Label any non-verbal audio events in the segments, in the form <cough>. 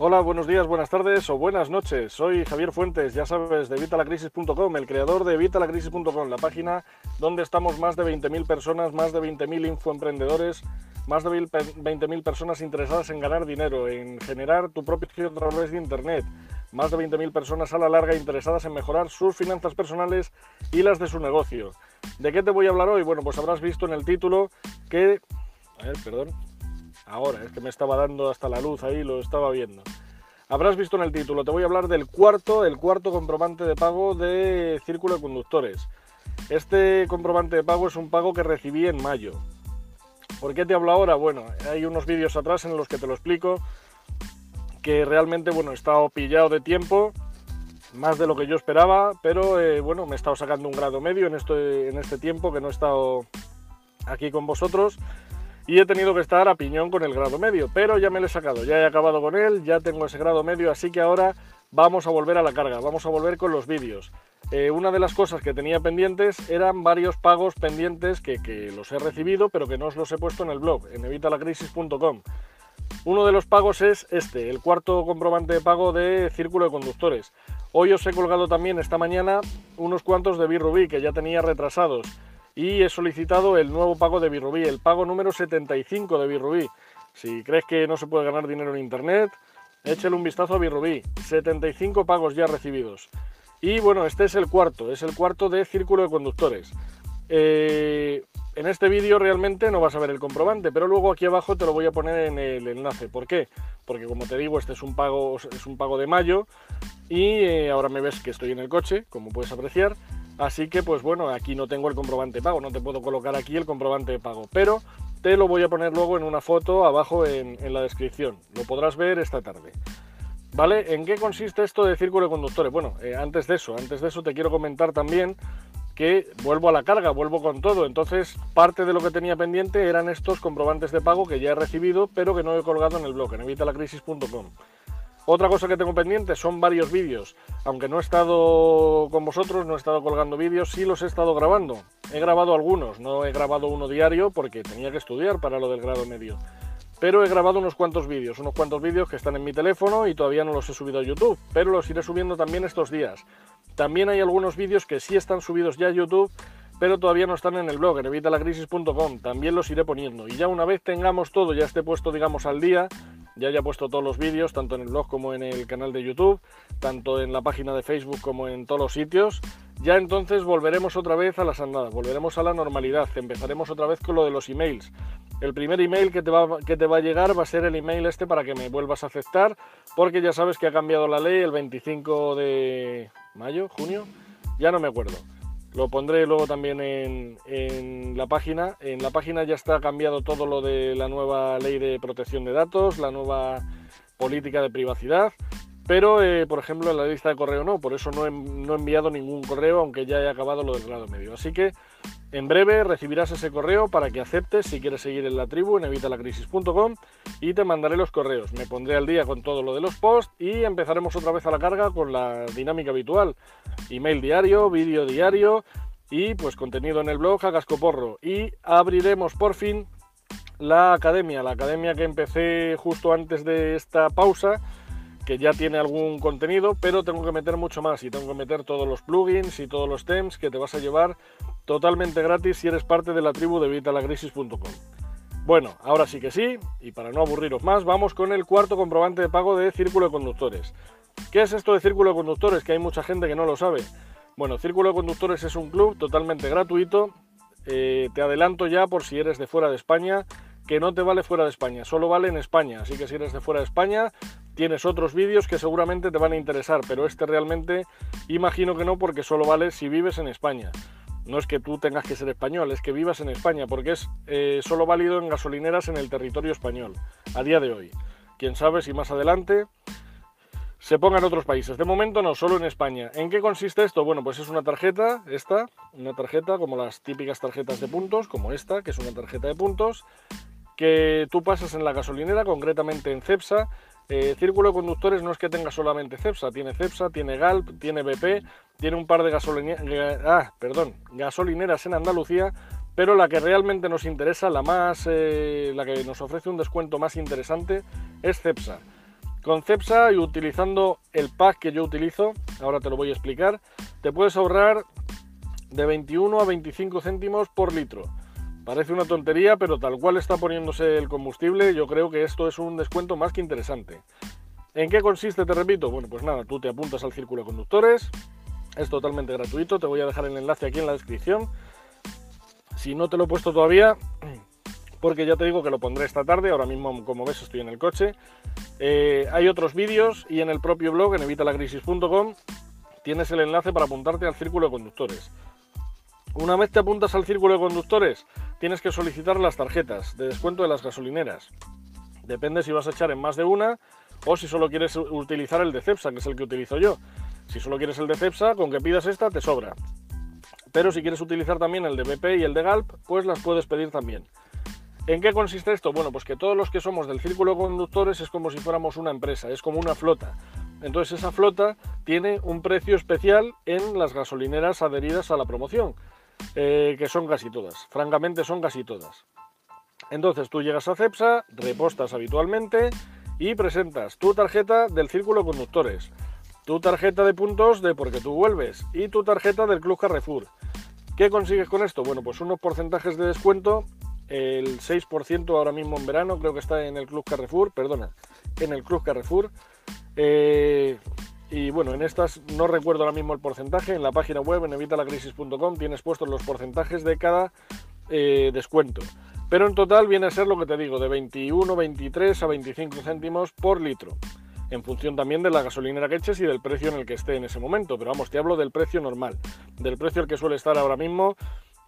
Hola, buenos días, buenas tardes o buenas noches. Soy Javier Fuentes, ya sabes, de Evitalacrisis.com, el creador de Evitalacrisis.com, la página donde estamos más de 20.000 personas, más de 20.000 infoemprendedores, más de 20.000 personas interesadas en ganar dinero, en generar tu propio negocio a través de Internet, más de 20.000 personas a la larga interesadas en mejorar sus finanzas personales y las de su negocio. ¿De qué te voy a hablar hoy? Bueno, pues habrás visto en el título que... A ver, perdón, ahora, es que me estaba dando hasta la luz ahí, lo estaba viendo. Habrás visto en el título, te voy a hablar del cuarto, el cuarto comprobante de pago de Círculo de Conductores. Este comprobante de pago es un pago que recibí en mayo. ¿Por qué te hablo ahora? Bueno, hay unos vídeos atrás en los que te lo explico, que realmente, bueno, he estado pillado de tiempo, más de lo que yo esperaba, pero eh, bueno, me he estado sacando un grado medio en este, en este tiempo que no he estado aquí con vosotros y he tenido que estar a piñón con el grado medio, pero ya me lo he sacado, ya he acabado con él, ya tengo ese grado medio, así que ahora vamos a volver a la carga, vamos a volver con los vídeos. Eh, una de las cosas que tenía pendientes eran varios pagos pendientes que, que, los he recibido, pero que no os los he puesto en el blog, en evitalacrisis.com. Uno de los pagos es este, el cuarto comprobante de pago de Círculo de Conductores. Hoy os he colgado también esta mañana unos cuantos de Birrubí que ya tenía retrasados y he solicitado el nuevo pago de Birrubí, el pago número 75 de Birrubí. Si crees que no se puede ganar dinero en internet, échale un vistazo a Birrubí. 75 pagos ya recibidos. Y bueno, este es el cuarto, es el cuarto de Círculo de Conductores. Eh, en este vídeo realmente no vas a ver el comprobante, pero luego aquí abajo te lo voy a poner en el enlace. ¿Por qué? Porque como te digo, este es un pago, es un pago de mayo y eh, ahora me ves que estoy en el coche, como puedes apreciar. Así que, pues bueno, aquí no tengo el comprobante de pago, no te puedo colocar aquí el comprobante de pago, pero te lo voy a poner luego en una foto abajo en, la descripción. Lo podrás ver esta tarde. ¿Vale? ¿En qué consiste esto de círculo de conductores? Bueno, eh, antes de eso, antes de eso te quiero comentar también que vuelvo a la carga, vuelvo con todo. Entonces, parte de lo que tenía pendiente eran estos comprobantes de pago que ya he recibido, pero que no he colgado en el blog, en evitalacrisis.com. Otra cosa que tengo pendiente son varios vídeos. Aunque no he estado con vosotros, no he estado colgando vídeos, sí los he estado grabando. He grabado algunos, no he grabado uno diario porque tenía que estudiar para lo del grado medio. Pero he grabado unos cuantos vídeos, unos cuantos vídeos que están en mi teléfono y todavía no los he subido a YouTube, pero los iré subiendo también estos días. También hay algunos vídeos que sí están subidos ya a YouTube, pero todavía no están en el blog, en evitalacrisis.com. También los iré poniendo. Y ya una vez tengamos todo, ya esté puesto, digamos, al día, ya haya puesto todos los vídeos, tanto en el blog como en el canal de YouTube, tanto en la página de Facebook como en todos los sitios. Ya entonces volveremos otra vez a las andadas, volveremos a la normalidad, empezaremos otra vez con lo de los emails. El primer email que te, va, que te va a llegar va a ser el email este para que me vuelvas a aceptar, porque ya sabes que ha cambiado la ley el 25 de mayo, junio, ya no me acuerdo. Lo pondré luego también en, la página. En la página ya está cambiado todo lo de la nueva ley de protección de datos, la nueva política de privacidad. Pero, eh, por ejemplo, en la lista de correo no, por eso no he, no he, enviado ningún correo, aunque ya he acabado lo del grado medio. Así que en breve recibirás ese correo para que aceptes si quieres seguir en la tribu en evitalacrisis.com y te mandaré los correos. Me pondré al día con todo lo de los posts y empezaremos otra vez a la carga con la dinámica habitual. Email diario, vídeo diario y pues contenido en el blog a cascoporro. Y abriremos por fin la academia, la academia que empecé justo antes de esta pausa que ya tiene algún contenido, pero tengo que meter mucho más y tengo que meter todos los plugins y todos los themes que te vas a llevar totalmente gratis si eres parte de la tribu de vitalagrisis.com. Bueno, ahora sí que sí, y para no aburriros más, vamos con el cuarto comprobante de pago de Círculo de Conductores. ¿Qué es esto de Círculo de Conductores? Que hay mucha gente que no lo sabe. Bueno, Círculo de Conductores es un club totalmente gratuito. Eh, te adelanto ya por si eres de fuera de España, que no te vale fuera de España, solo vale en España. Así que si eres de fuera de España, Tienes otros vídeos que seguramente te van a interesar, pero este realmente imagino que no porque solo vale si vives en España. No es que tú tengas que ser español, es que vivas en España, porque es eh, solo válido en gasolineras en el territorio español, a día de hoy. Quién sabe si más adelante se ponga en otros países. De momento no, solo en España. ¿En qué consiste esto? Bueno, pues es una tarjeta, esta, una tarjeta como las típicas tarjetas de puntos, como esta, que es una tarjeta de puntos, que tú pasas en la gasolinera, concretamente en Cepsa, eh, círculo de conductores no es que tenga solamente Cepsa, tiene Cepsa, tiene Galp, tiene BP, tiene un par de ah, gasolineras en Andalucía, pero la que realmente nos interesa, la más, eh, la que nos ofrece un descuento más interesante, es Cepsa. Con Cepsa y utilizando el pack que yo utilizo, ahora te lo voy a explicar, te puedes ahorrar de 21 a 25 céntimos por litro. Parece una tontería, pero tal cual está poniéndose el combustible, yo creo que esto es un descuento más que interesante. ¿En qué consiste, te repito? Bueno, pues nada, tú te apuntas al círculo de conductores, es totalmente gratuito, te voy a dejar el enlace aquí en la descripción. Si no te lo he puesto todavía, <clears throat> porque ya te digo que lo pondré esta tarde, ahora mismo como ves estoy en el coche. Eh, hay otros vídeos y en el propio blog, en evitalacrisis.com, tienes el enlace para apuntarte al círculo de conductores. Una vez te apuntas al círculo de conductores, tienes que solicitar las tarjetas de descuento de las gasolineras. Depende si vas a echar en más de una o si solo quieres utilizar el de Cepsa, que es el que utilizo yo. Si solo quieres el de Cepsa, con que pidas esta te sobra. Pero si quieres utilizar también el de BP y el de Galp, pues las puedes pedir también. ¿En qué consiste esto? Bueno, pues que todos los que somos del círculo de conductores es como si fuéramos una empresa, es como una flota. Entonces esa flota tiene un precio especial en las gasolineras adheridas a la promoción, eh, que son casi todas, francamente son casi todas. Entonces tú llegas a CEPSA, repostas habitualmente y presentas tu tarjeta del círculo conductores, tu tarjeta de puntos de porque tú vuelves y tu tarjeta del Club Carrefour. ¿Qué consigues con esto? Bueno, pues unos porcentajes de descuento el 6% ahora mismo en verano, creo que está en el Club Carrefour, perdona, en el Club Carrefour. Eh, y bueno, en estas no recuerdo ahora mismo el porcentaje, en la página web en evitalacrisis.com tienes puestos los porcentajes de cada eh, descuento. Pero en total viene a ser lo que te digo, de 21, 23 a 25 céntimos por litro, en función también de la gasolinera que eches y del precio en el que esté en ese momento. Pero vamos, te hablo del precio normal, del precio al que suele estar ahora mismo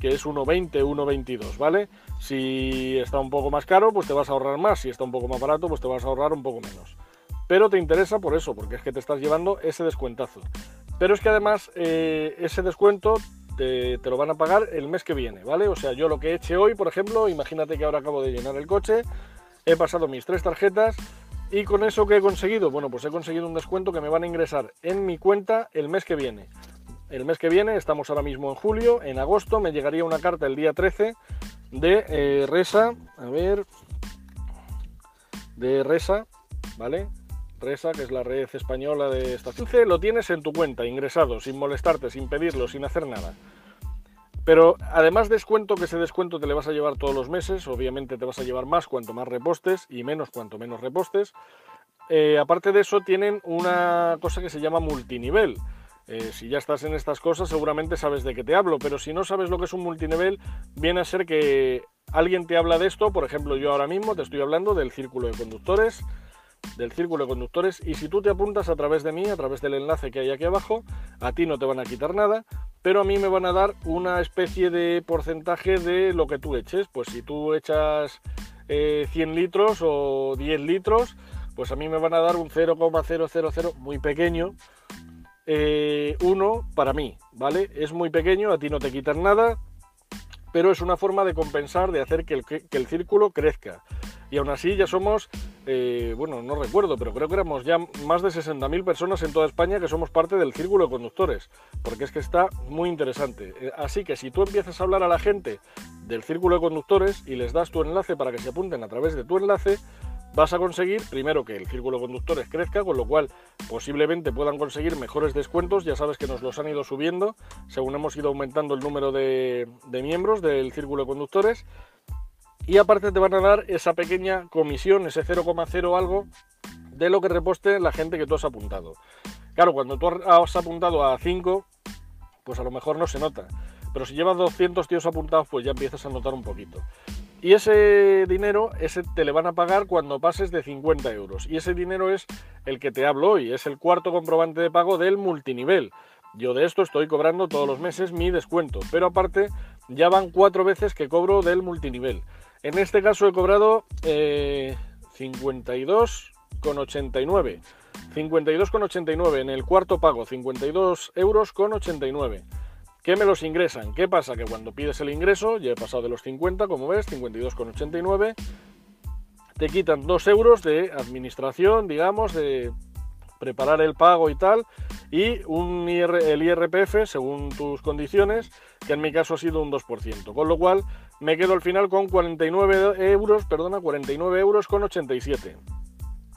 que es 1,20, 1,22, ¿vale? Si está un poco más caro, pues te vas a ahorrar más. Si está un poco más barato, pues te vas a ahorrar un poco menos. Pero te interesa por eso, porque es que te estás llevando ese descuentazo. Pero es que además eh, ese descuento te, lo van a pagar el mes que viene, ¿vale? O sea, yo lo que he hecho hoy, por ejemplo, imagínate que ahora acabo de llenar el coche, he pasado mis tres tarjetas y con eso que he conseguido, bueno, pues he conseguido un descuento que me van a ingresar en mi cuenta el mes que viene el mes que viene, estamos ahora mismo en julio, en agosto me llegaría una carta el día 13 de eh, Resa, a ver, de Resa, ¿vale? Resa, que es la red española de estación lo tienes en tu cuenta, ingresado, sin molestarte, sin pedirlo, sin hacer nada. Pero además descuento que ese descuento te le vas a llevar todos los meses, obviamente te vas a llevar más cuanto más repostes y menos cuanto menos repostes. Eh, aparte de eso tienen una cosa que se llama multinivel. Eh, si ya estás en estas cosas, seguramente sabes de qué te hablo, pero si no sabes lo que es un multinivel, viene a ser que alguien te habla de esto, por ejemplo, yo ahora mismo te estoy hablando del círculo de conductores, del círculo de conductores, y si tú te apuntas a través de mí, a través del enlace que hay aquí abajo, a ti no te van a quitar nada, pero a mí me van a dar una especie de porcentaje de lo que tú eches. Pues si tú echas 100 eh, litros o 10 litros, pues a mí me van a dar un 0,000 muy pequeño eh, uno para mí, ¿vale? Es muy pequeño, a ti no te quitan nada, pero es una forma de compensar, de hacer que el, círculo crezca. Y aún así ya somos, eh, bueno, no recuerdo, pero creo que éramos ya más de 60.000 personas en toda España que somos parte del círculo de conductores, porque es que está muy interesante. Eh, así que si tú empiezas a hablar a la gente del círculo de conductores y les das tu enlace para que se apunten a través de tu enlace, vas a conseguir primero que el círculo de conductores crezca, con lo cual posiblemente puedan conseguir mejores descuentos. Ya sabes que nos los han ido subiendo según hemos ido aumentando el número de, miembros del círculo de conductores. Y aparte te van a dar esa pequeña comisión, ese 0,0 algo de lo que reposte la gente que tú has apuntado. Claro, cuando tú has apuntado a 5, pues a lo mejor no se nota. Pero si llevas 200 tíos apuntados, pues ya empiezas a notar un poquito. Y ese dinero ese te le van a pagar cuando pases de 50 euros. Y ese dinero es el que te hablo hoy, es el cuarto comprobante de pago del multinivel. Yo de esto estoy cobrando todos los meses mi descuento, pero aparte ya van cuatro veces que cobro del multinivel. En este caso he cobrado eh, 52,89. 52,89 en el cuarto pago, 52 euros con 89 que me los ingresan. ¿Qué pasa? Que cuando pides el ingreso, ya he pasado de los 50, como ves, 52,89, te quitan 2 euros de administración, digamos, de preparar el pago y tal, y un el IRPF según tus condiciones, que en mi caso ha sido un 2%, con lo cual me quedo al final con 49 euros, perdona, 49 euros con 87.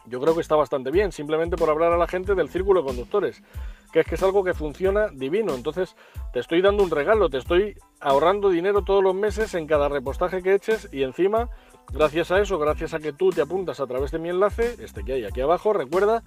yo creo que está bastante bien, simplemente por hablar a la gente del círculo de conductores, que es que es algo que funciona divino. Entonces, te estoy dando un regalo, te estoy ahorrando dinero todos los meses en cada repostaje que eches y encima, gracias a eso, gracias a que tú te apuntas a través de mi enlace, este que hay aquí abajo, recuerda,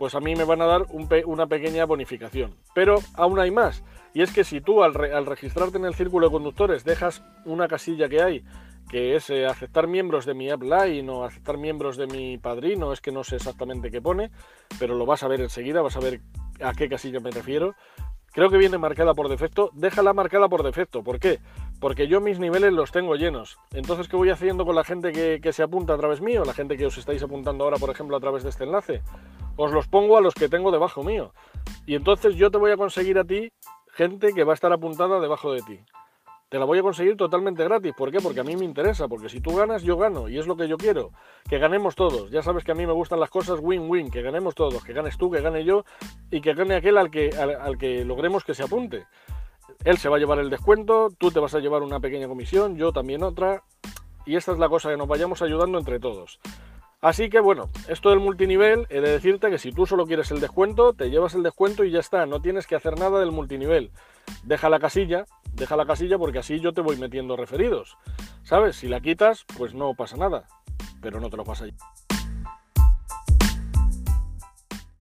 pues a mí me van a dar una pequeña bonificación. Pero aún hay más, y es que si tú al, registrarte en el círculo de conductores dejas una casilla que hay que es eh, aceptar miembros de mi upline o aceptar miembros de mi padrino, es que no sé exactamente qué pone, pero lo vas a ver enseguida, vas a ver a qué casilla me refiero. Creo que viene marcada por defecto, déjala marcada por defecto, ¿por qué? Porque yo mis niveles los tengo llenos. Entonces, ¿qué voy haciendo con la gente que, se apunta a través mío? La gente que os estáis apuntando ahora, por ejemplo, a través de este enlace. Os los pongo a los que tengo debajo mío. Y entonces yo te voy a conseguir a ti gente que va a estar apuntada debajo de ti te la voy a conseguir totalmente gratis. ¿Por qué? Porque a mí me interesa, porque si tú ganas, yo gano, y es lo que yo quiero, que ganemos todos. Ya sabes que a mí me gustan las cosas win-win, que ganemos todos, que ganes tú, que gane yo, y que gane aquel al que, al, que logremos que se apunte. Él se va a llevar el descuento, tú te vas a llevar una pequeña comisión, yo también otra, y esta es la cosa, que nos vayamos ayudando entre todos. Así que bueno, esto del multinivel, he de decirte que si tú solo quieres el descuento, te llevas el descuento y ya está, no tienes que hacer nada del multinivel. Deja la casilla, deja la casilla porque así yo te voy metiendo referidos. ¿Sabes? Si la quitas, pues no pasa nada, pero no te lo pasa